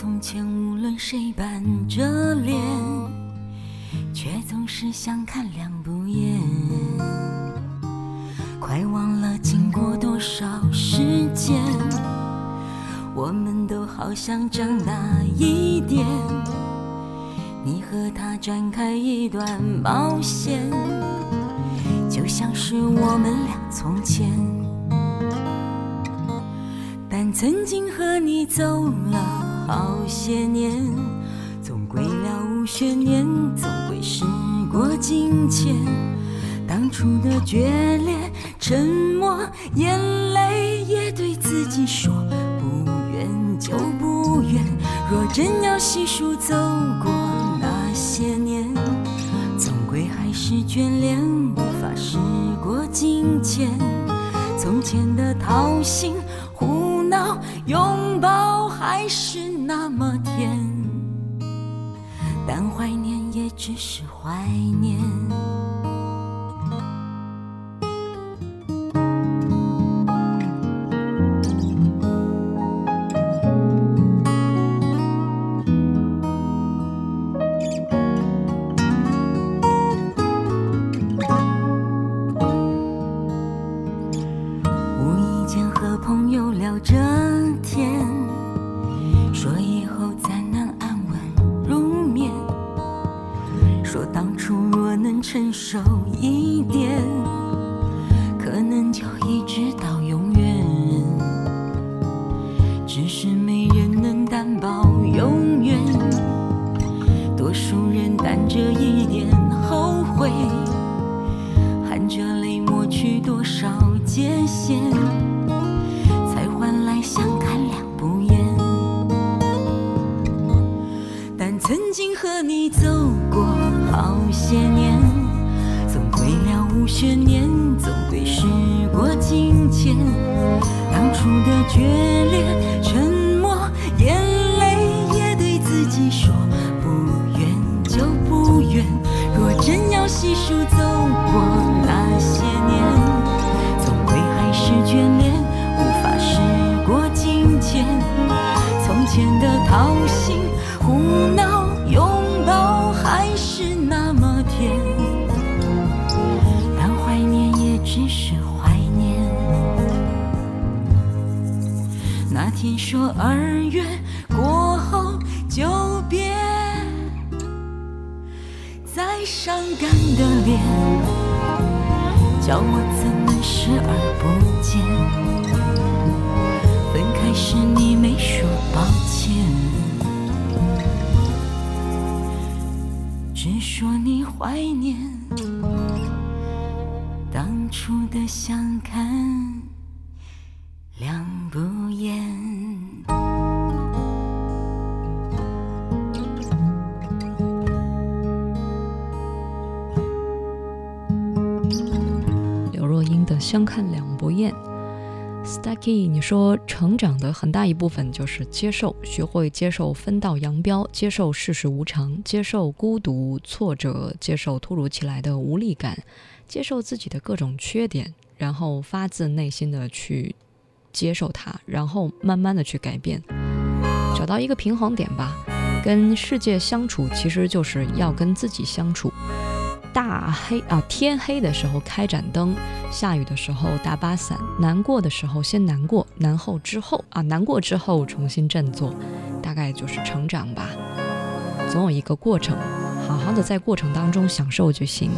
从前，无论谁板着脸，却总是相看两不厌。快忘了经过多少时间，我们都好像长大一点。你和他展开一段冒险，就像是我们俩从前。但曾经和你走了好些年，总归了无悬念，总归时过境迁。当初的决裂、沉默、眼泪，也对自己说不远就不远。若真要细数走过那些年，总归还是眷恋，无法时过境迁。从前的掏心，拥抱还是那么甜，但怀念也只是怀念。叫我怎能视而不见？分开时你没说抱歉，只说你怀念当初的相看相看两不厌》。Stucky，你说成长的很大一部分就是接受，学会接受分道扬镳，接受世事无常，接受孤独、挫折，接受突如其来的无力感，接受自己的各种缺点，然后发自内心的去接受它，然后慢慢的去改变，找到一个平衡点吧。跟世界相处，其实就是要跟自己相处。大黑啊，天黑的时候开盏灯，下雨的时候打把伞，难过的时候先难过，难后之后啊，难过之后重新振作，大概就是成长吧。总有一个过程，好好的在过程当中享受就行。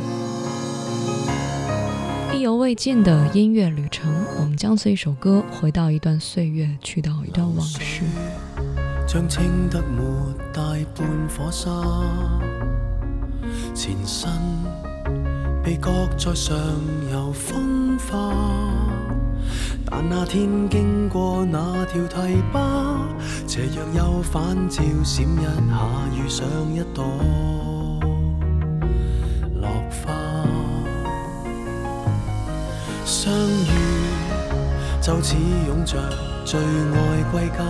意犹未尽的音乐旅程，我们将随一首歌回到一段岁月，去到一段往事。將清得沒大半火沙，前身被擱在上游風化。但那天經過那條堤坝，斜陽又反照閃一下，遇上一朵落花。相遇就似擁着最愛歸家。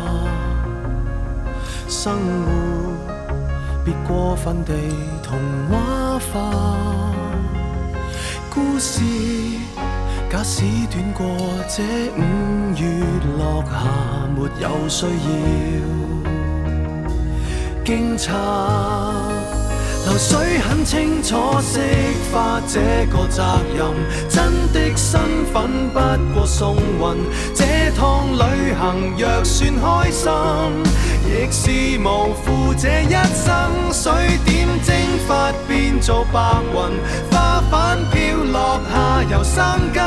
生活別過分地童话化，故事假使短過這五月落霞，沒有需要惊察。流水很清楚释化这个责任，真的身份不过送运。这趟旅行若算开心，亦是无负这一生。水点蒸发变做白云，花瓣飘落下又生根，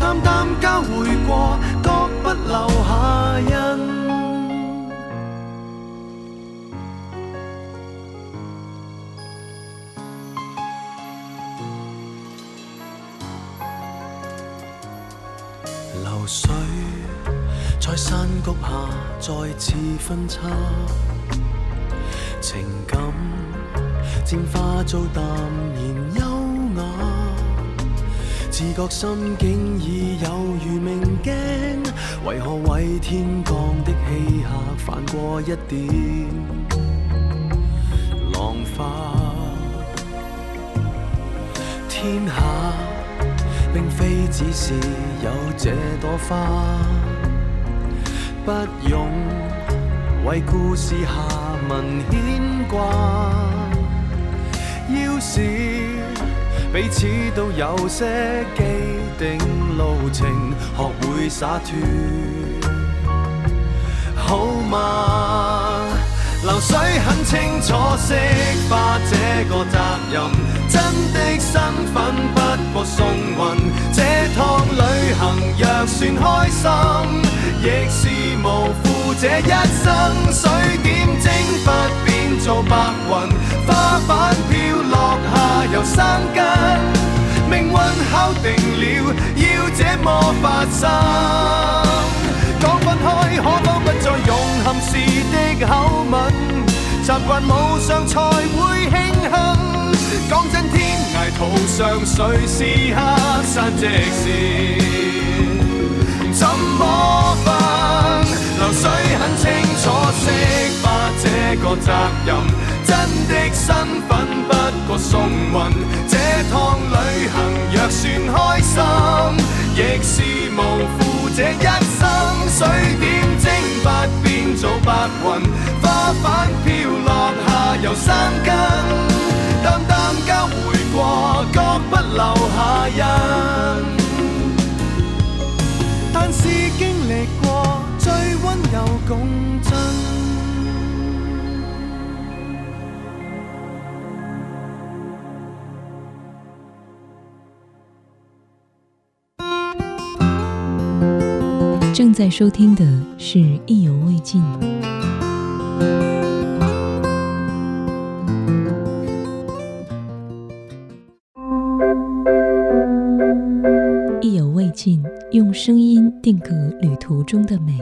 淡淡交会过，各不留下印。流水在山谷下再次分叉，情感渐化做淡然优雅，自觉心境已有如明镜，为何为天降的欺客犯过一点浪花？天下。并非只是有这朵花，不用为故事下文牵挂。要是彼此都有些既定路程，学会洒脱，好吗？流水很清楚，释化这个责任，真的身份不过送运。这趟旅行若算开心，亦是无负这一生。水点蒸发变做白云，花瓣飘落下又生根。命运敲定了，要这么发生。讲分开，可否不再用含时的口吻？习惯无常才会庆幸。讲真，天涯途上谁是黑山即是？怎么分？流水很清楚，释化这个责任，真的身份不过送运。这趟旅行若算开心，亦是无这一生。水点蒸发变做白云，花瓣飘落下又生根，淡淡交回过，各不留下印。但是经历过，最温柔共正在收听的是《意犹未尽》，意犹未尽，用声音定格旅途中的美。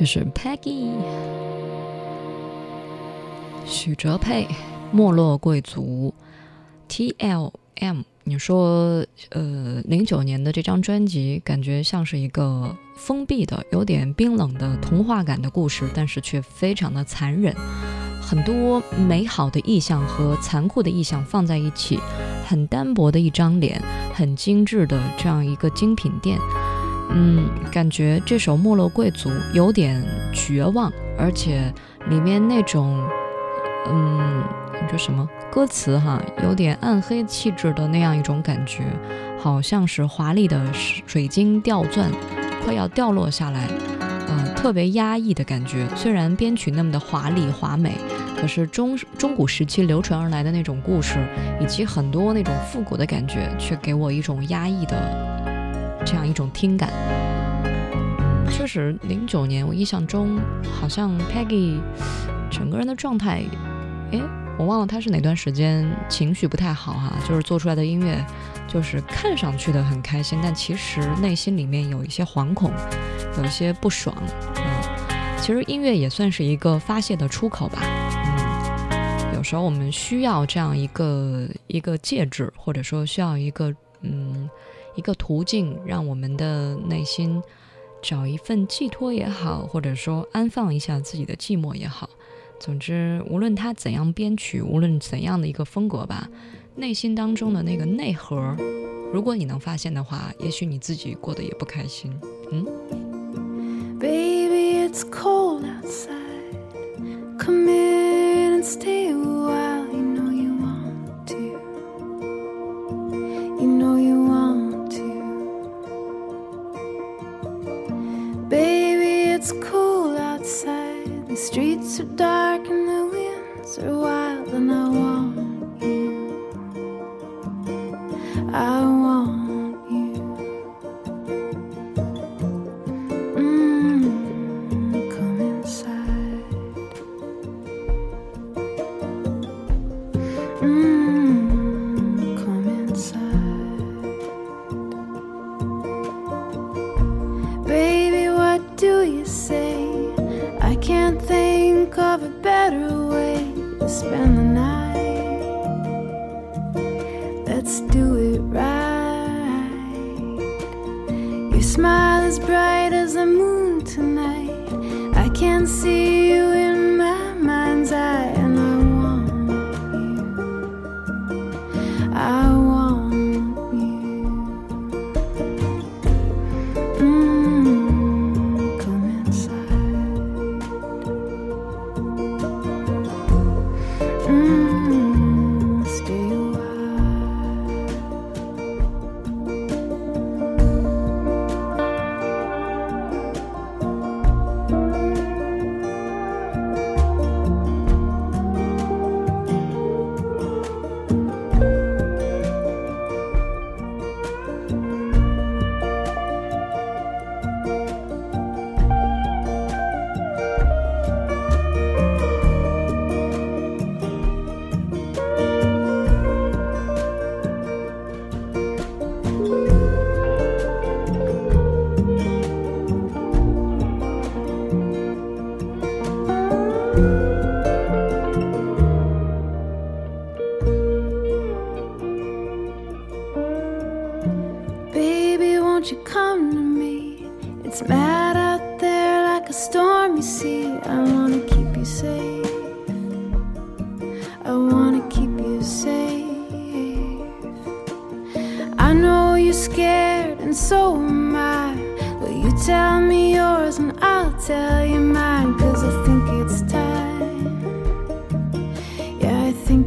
这是 Peggy，许哲佩，《没落贵族》，TLM。你说，呃，零九年的这张专辑感觉像是一个封闭的、有点冰冷的童话感的故事，但是却非常的残忍，很多美好的意象和残酷的意象放在一起，很单薄的一张脸，很精致的这样一个精品店。嗯，感觉这首《没落贵族》有点绝望，而且里面那种，嗯，这什么？歌词哈，有点暗黑气质的那样一种感觉，好像是华丽的水晶吊钻快要掉落下来，嗯，特别压抑的感觉。虽然编曲那么的华丽华美，可是中中古时期流传而来的那种故事，以及很多那种复古的感觉，却给我一种压抑的这样一种听感。确实，零九年我印象中好像 Peggy 整个人的状态，诶。我忘了他是哪段时间情绪不太好哈，就是做出来的音乐，就是看上去的很开心，但其实内心里面有一些惶恐，有一些不爽。嗯，其实音乐也算是一个发泄的出口吧。嗯，有时候我们需要这样一个一个介质，或者说需要一个嗯一个途径，让我们的内心找一份寄托也好，或者说安放一下自己的寂寞也好。总之，无论他怎样编曲，无论怎样的一个风格吧，内心当中的那个内核，如果你能发现的话，也许你自己过得也不开心。嗯。Streets are dark and the winds are wild, and I want you. I want spend the night. Let's do it right. Your smile is bright as the moon tonight. I can see you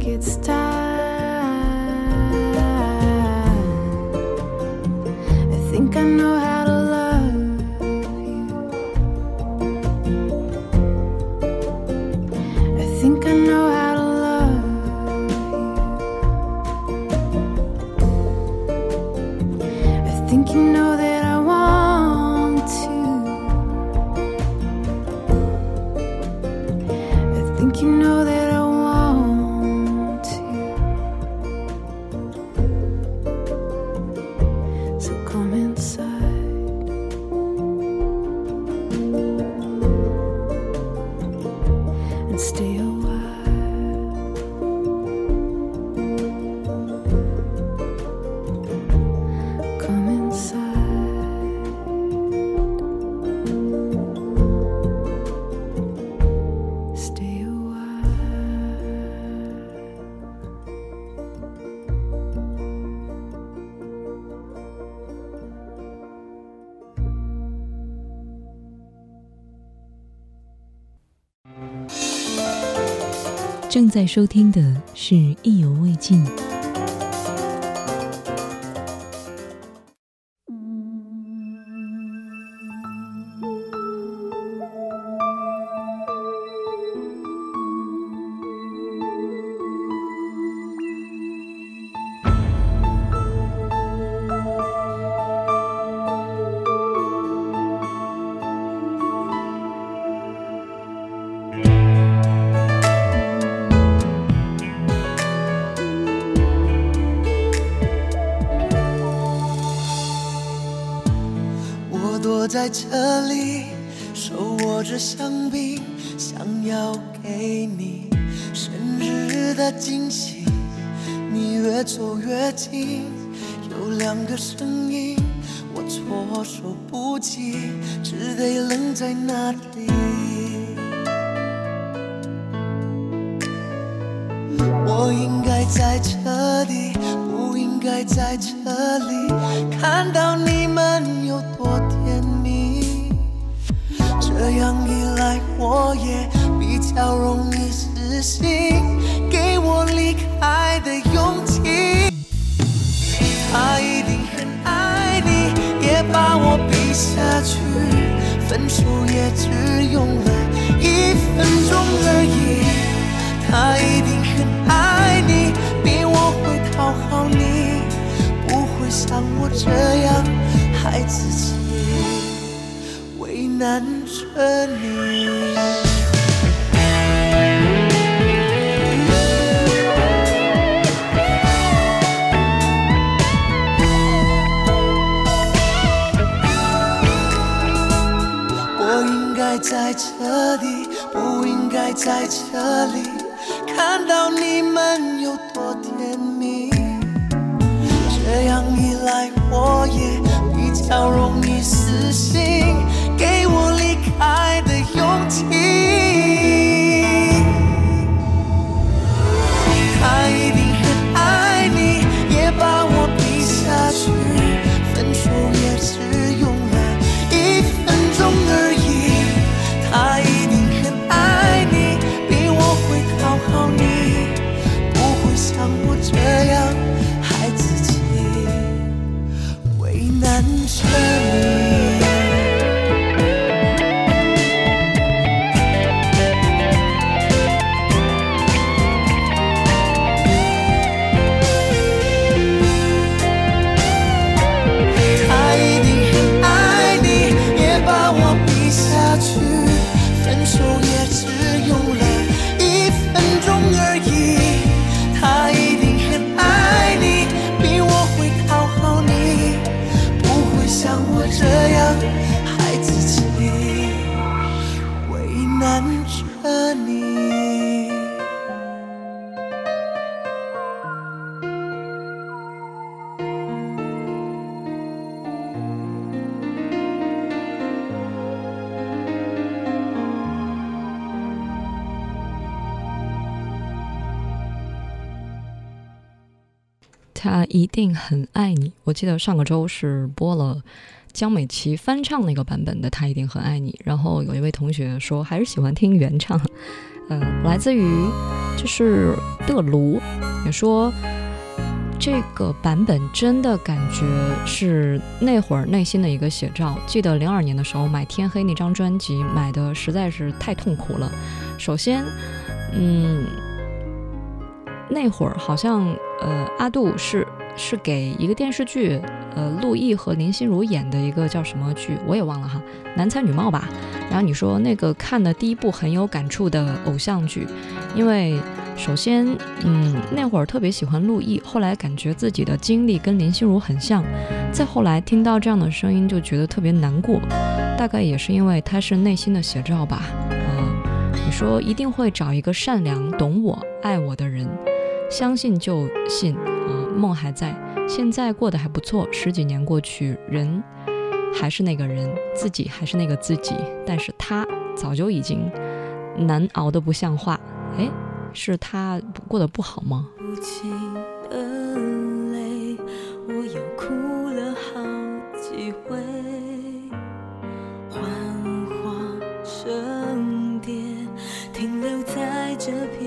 it's time. 在收听的是《意犹未尽》。在这里，手握着香槟，想要给你生日的惊喜。你越走越近，有两个声音，我措手不及，只得愣在那里。我应该在这里，不应该在这里，看到你我也比较容易死心，给我离开的勇气。他一定很爱你，也把我逼下去，分手也只用了一分钟而已。他一定很爱你，比我会讨好你，不会像我这样害自己，为难。着你，在这里，不应该在这里，看到你们有多甜蜜。这样一来，我也比较容易死心。定很爱你。我记得上个周是播了江美琪翻唱那个版本的《他一定很爱你》，然后有一位同学说还是喜欢听原唱。嗯，来自于就是的卢也说这个版本真的感觉是那会儿内心的一个写照。记得零二年的时候买《天黑》那张专辑，买的实在是太痛苦了。首先，嗯。那会儿好像，呃，阿杜是是给一个电视剧，呃，陆毅和林心如演的一个叫什么剧，我也忘了哈，男才女貌吧。然后你说那个看的第一部很有感触的偶像剧，因为首先，嗯，那会儿特别喜欢陆毅，后来感觉自己的经历跟林心如很像，再后来听到这样的声音就觉得特别难过，大概也是因为他是内心的写照吧。嗯，你说一定会找一个善良、懂我、爱我的人。相信就信，梦还在，现在过得还不错。十几年过去，人还是那个人，自己还是那个自己，但是他早就已经难熬得不像话。哎，是他过得不好吗哭了好几回幻化成蝶？停留在这片。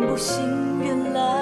不信，原来。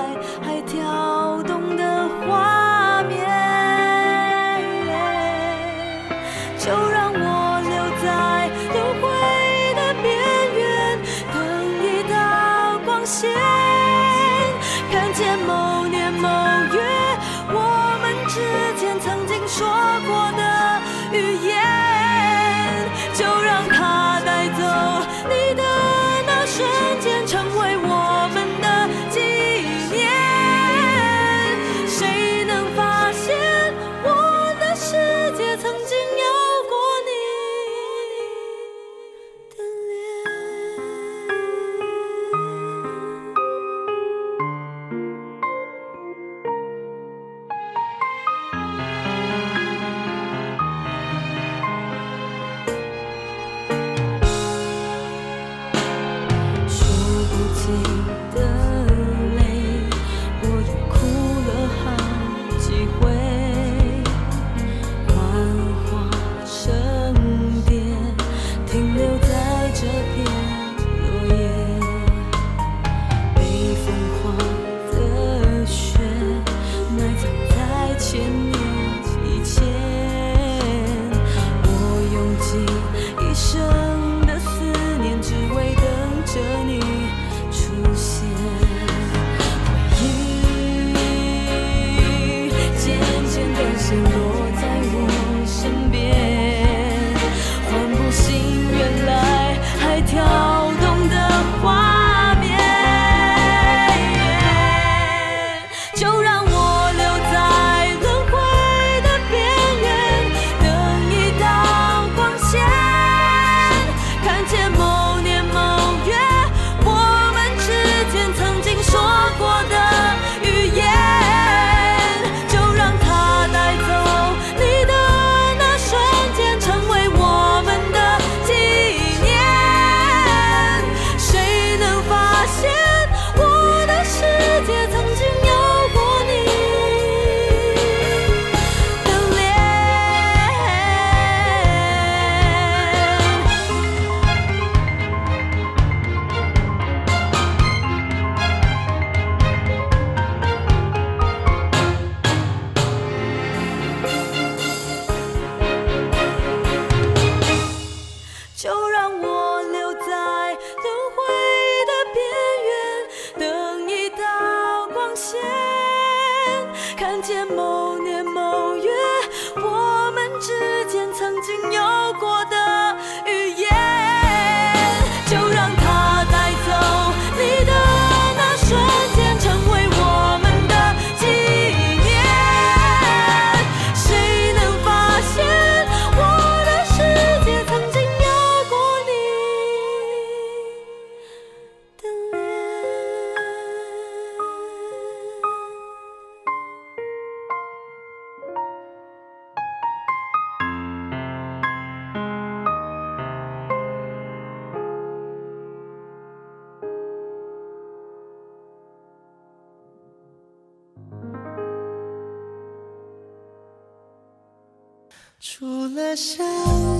除了想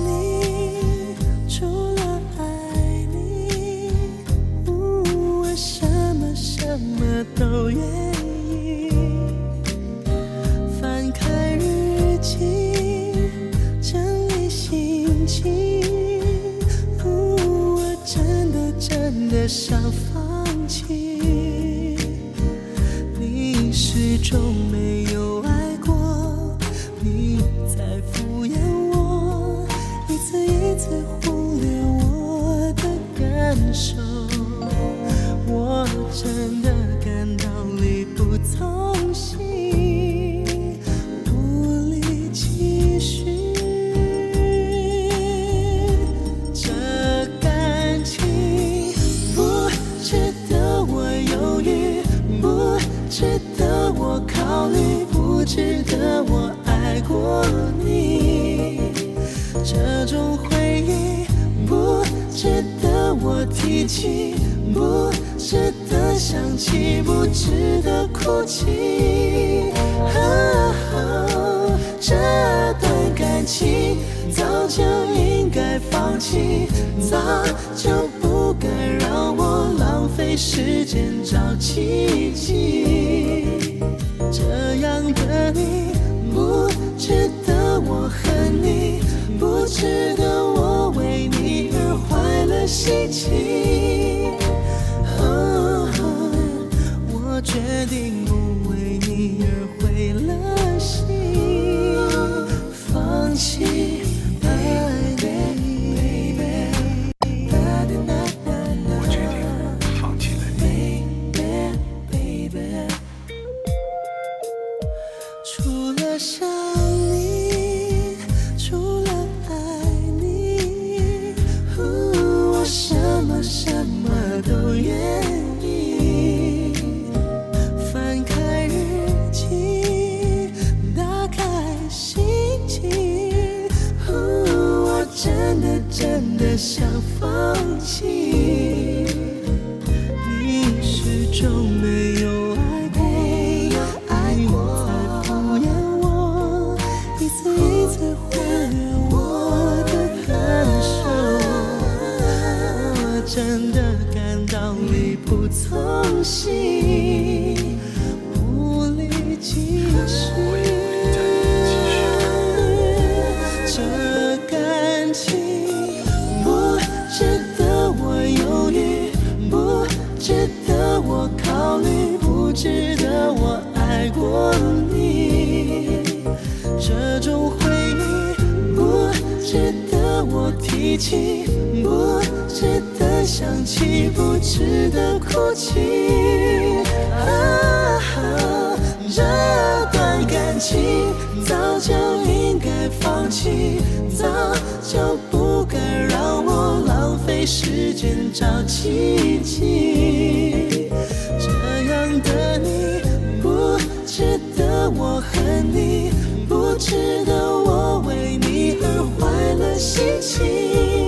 你，除了爱你，呜，我什么什么都愿意。翻开日记，整理心情，呜，我真的真的想。一起这样的你不值得我恨你不值得我为你而坏了心情我决定不为你而毁了心放弃。我提起，不值得想起，不值得哭泣。啊，这段感情早就应该放弃，早就不该让我浪费时间找奇迹。这样的你不值得我恨你，不值得我为你而坏了心情。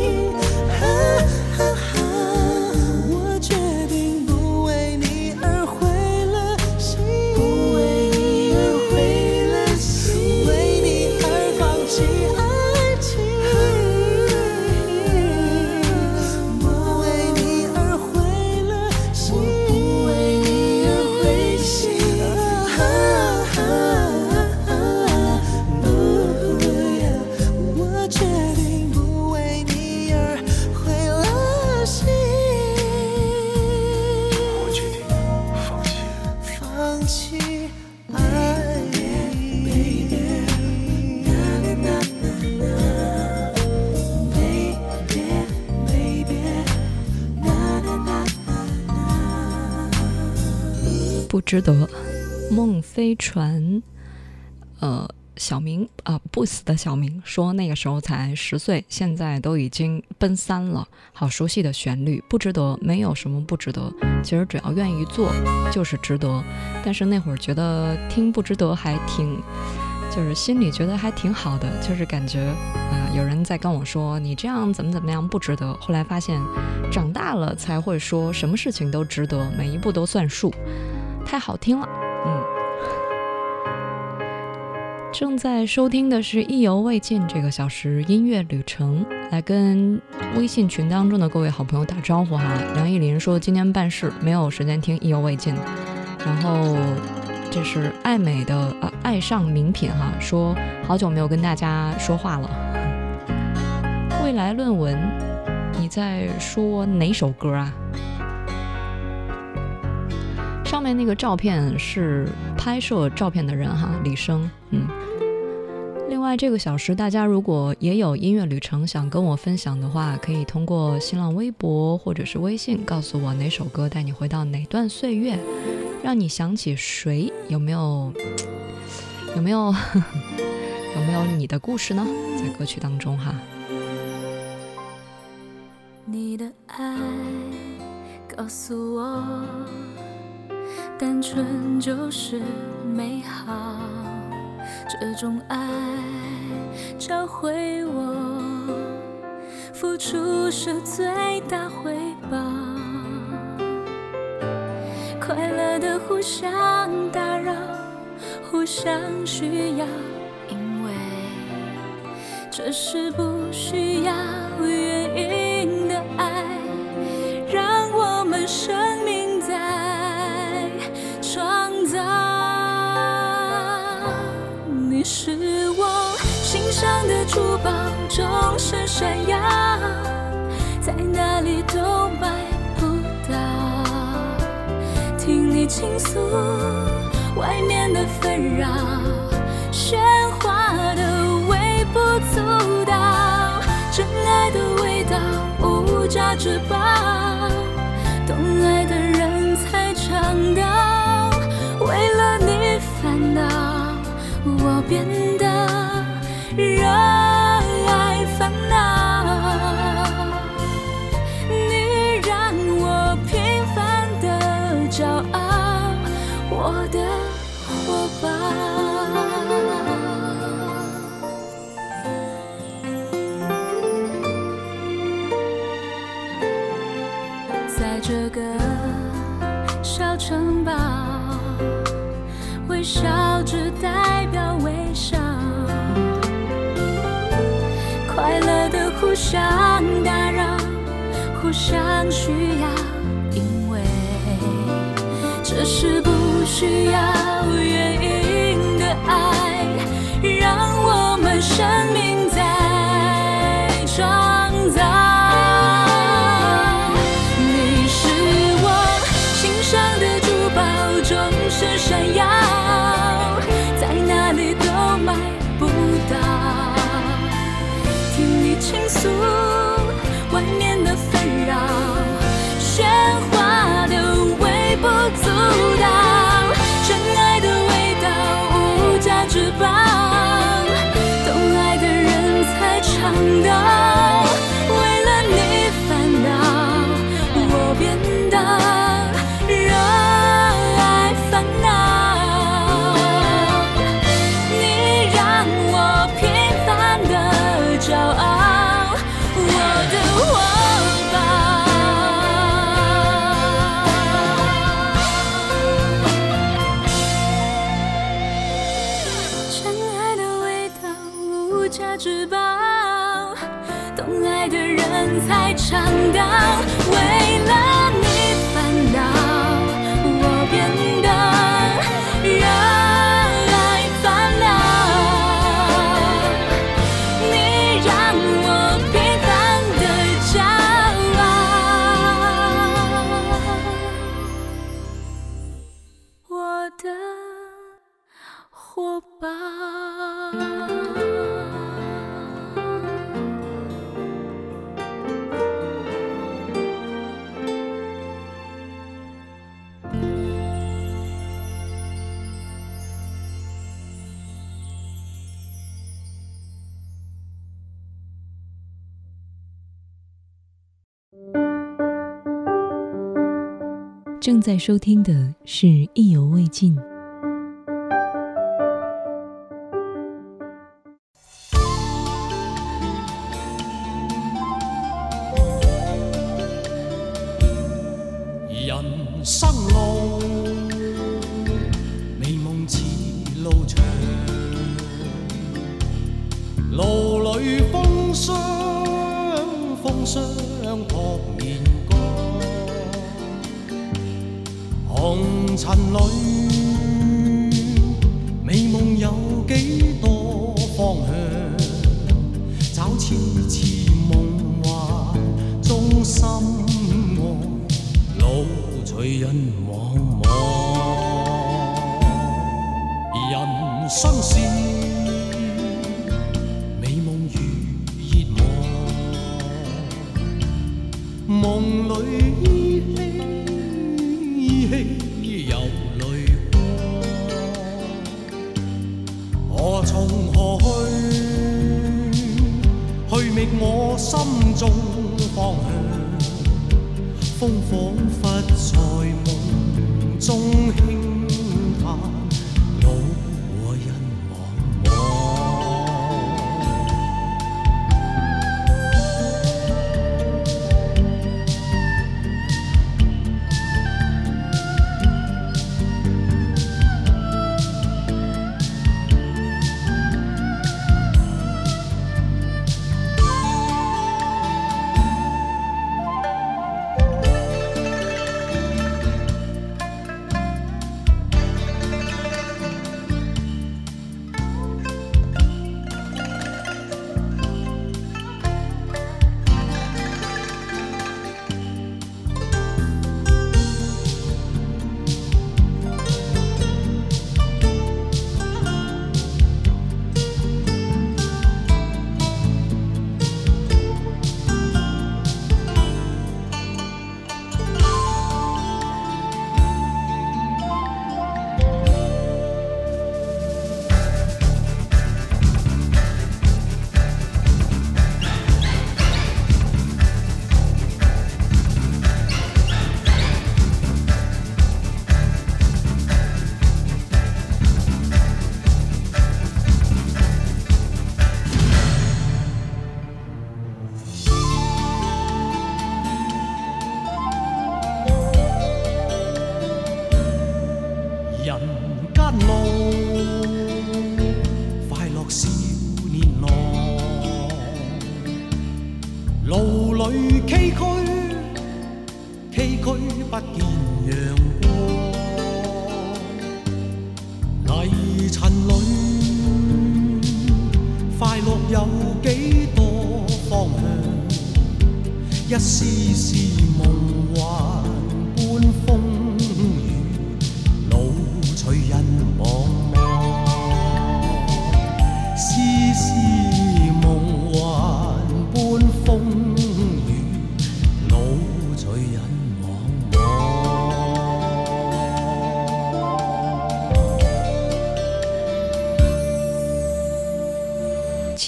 值得。梦飞船，呃，小明啊、不死的小明说那个时候才十岁，现在都已经奔三了，好熟悉的旋律，不值得，没有什么不值得。其实只要愿意做，就是值得。但是那会儿觉得听不值得还挺，就是心里觉得还挺好的，就是感觉啊、有人在跟我说你这样怎么怎么样不值得。后来发现，长大了才会说什么事情都值得，每一步都算数，太好听了。嗯，正在收听的是《意犹未尽》这个小时音乐旅程，来跟微信群当中的各位好朋友打招呼哈。梁艺林说今天办事没有时间听《意犹未尽》，然后这是爱美的呃爱上名品哈，说好久没有跟大家说话了。未来论文，你在说哪首歌啊？上面那个照片是拍摄照片的人哈，李生。嗯，另外这个小时大家如果也有音乐旅程想跟我分享的话，可以通过新浪微博或者是微信告诉我哪首歌带你回到哪段岁月，让你想起谁？有没有？有没有？有没有你的故事呢？在歌曲当中哈。你的爱告诉我，单纯就是美好。这种爱教会我，付出是最大回报。快乐的互相打扰，互相需要，因为这是不需要原因的爱，让我们生珠宝终身闪耀，在哪里都买不到。听你倾诉外面的纷扰，喧哗的微不足道，真爱的味道无价之宝，懂爱的人才尝到。为了你烦恼，我变得。热。想打扰，互相需要，因为这是不需要。收听的是意犹未尽。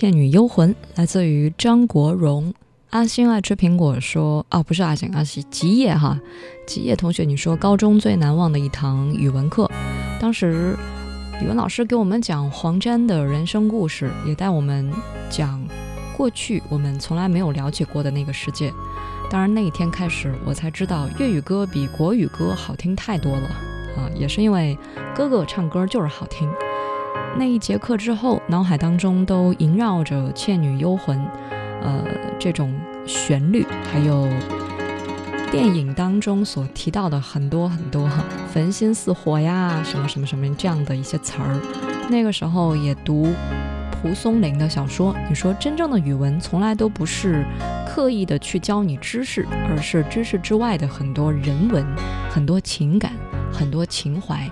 倩女幽魂》来自于张国荣。阿星爱吃苹果说：“哦，不是阿星，阿星吉野哈，吉野同学，你说高中最难忘的一堂语文课，当时语文老师给我们讲黄沾的人生故事，也带我们讲过去我们从来没有了解过的那个世界。当然那一天开始，我才知道粤语歌比国语歌好听太多了啊，也是因为哥哥唱歌就是好听。那一节课之后，脑海当中都萦绕着《倩女幽魂》。”呃，这种旋律，还有电影当中所提到的很多很多“焚心似火”呀，什么什么什么这样的一些词儿。那个时候也读蒲松龄的小说。你说真正的语文从来都不是刻意的去教你知识，而是知识之外的很多人文、很多情感、很多情怀。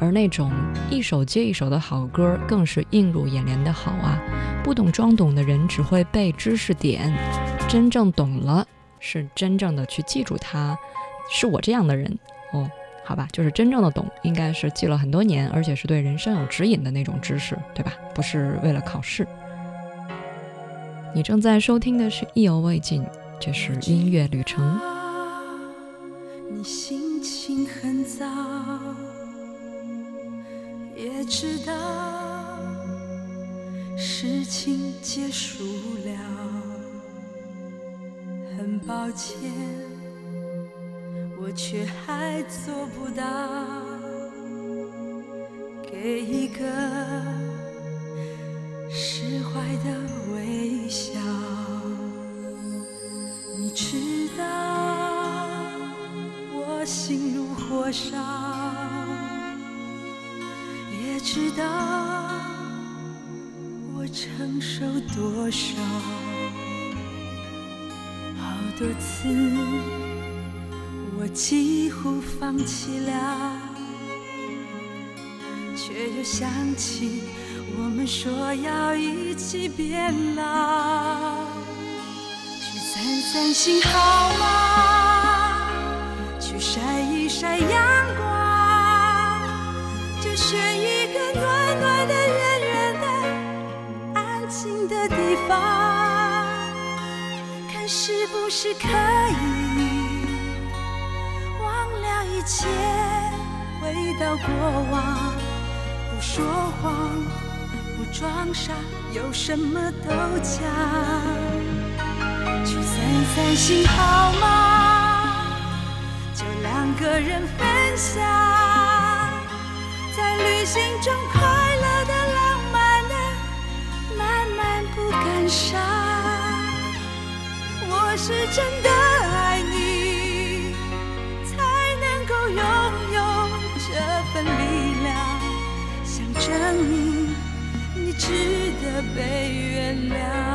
而那种一首接一首的好歌，更是映入眼帘的好啊！不懂装懂的人只会背知识点，真正懂了，是真正的去记住它。是我这样的人哦，好吧，就是真正的懂，应该是记了很多年，而且是对人生有指引的那种知识，对吧？不是为了考试。你正在收听的是《意犹未尽》，这是音乐旅程。你心情很糟。也知道事情结束了，很抱歉，我却还做不到给一个释怀的微笑。你知道我心如火烧。你知道我承受多少，好多次我几乎放弃了，却又想起我们说要一起变老，去散散心好吗？去晒一晒阳光，就选的地方，看是不是可以忘了一切，回到过往，不说谎，不装傻，有什么都讲，去散散心好吗？就两个人分享。在旅行中快是真的爱你，才能够拥有这份力量，想证明你值得被原谅。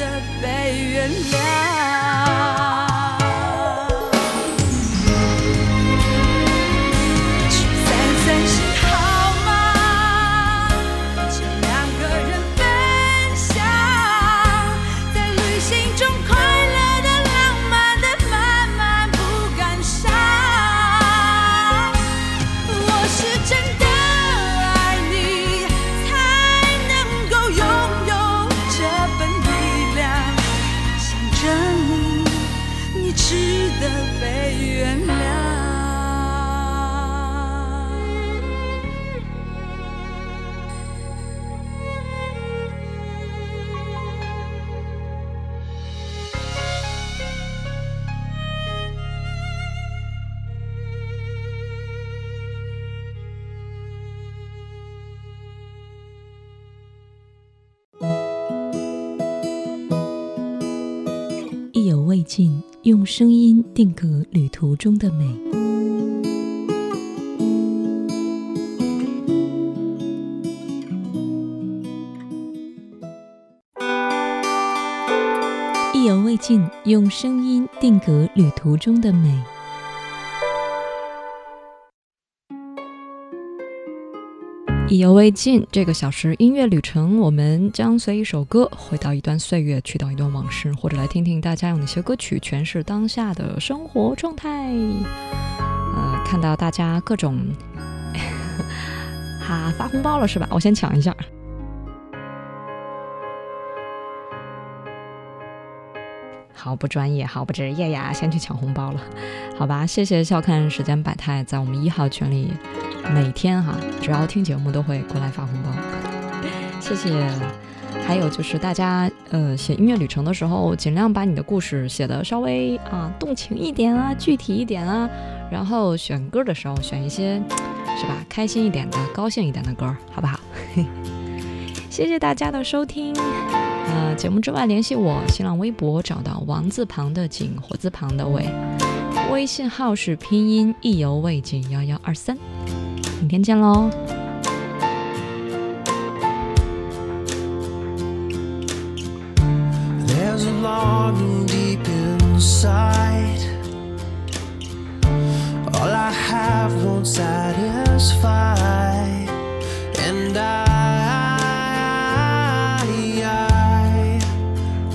的被原谅。用声音定格旅途中的美。意犹未尽，用声音定格旅途中的美。意犹未尽，这个小时音乐旅程，我们将随一首歌回到一段岁月，去到一段往事，或者来听听大家用哪些歌曲诠释当下的生活状态。呃，看到大家各种哈发红包了是吧？我先抢一下。好不专业，好不职业呀！先去抢红包了，好吧？谢谢笑看时间百态，在我们一号群里，每天哈，只要听节目都会过来发红包，谢谢。还有就是大家呃写音乐旅程的时候，尽量把你的故事写的稍微啊动情一点啊，具体一点啊，然后选歌的时候选一些是吧开心一点的、高兴一点的歌，好不好？谢谢大家的收听。呃，节目之外联系我，新浪微博找到王字旁的景，火字旁的伟，微信号是拼音意犹未尽幺幺二三，明天见喽。All I have won't satisfy, and I,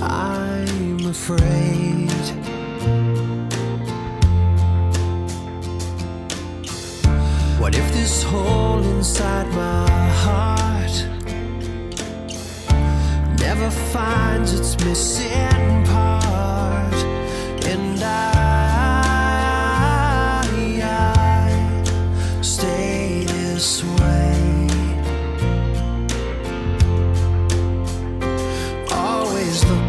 I I'm afraid. This hole inside my heart? never finds its missing part, and I, stay this way. Always looking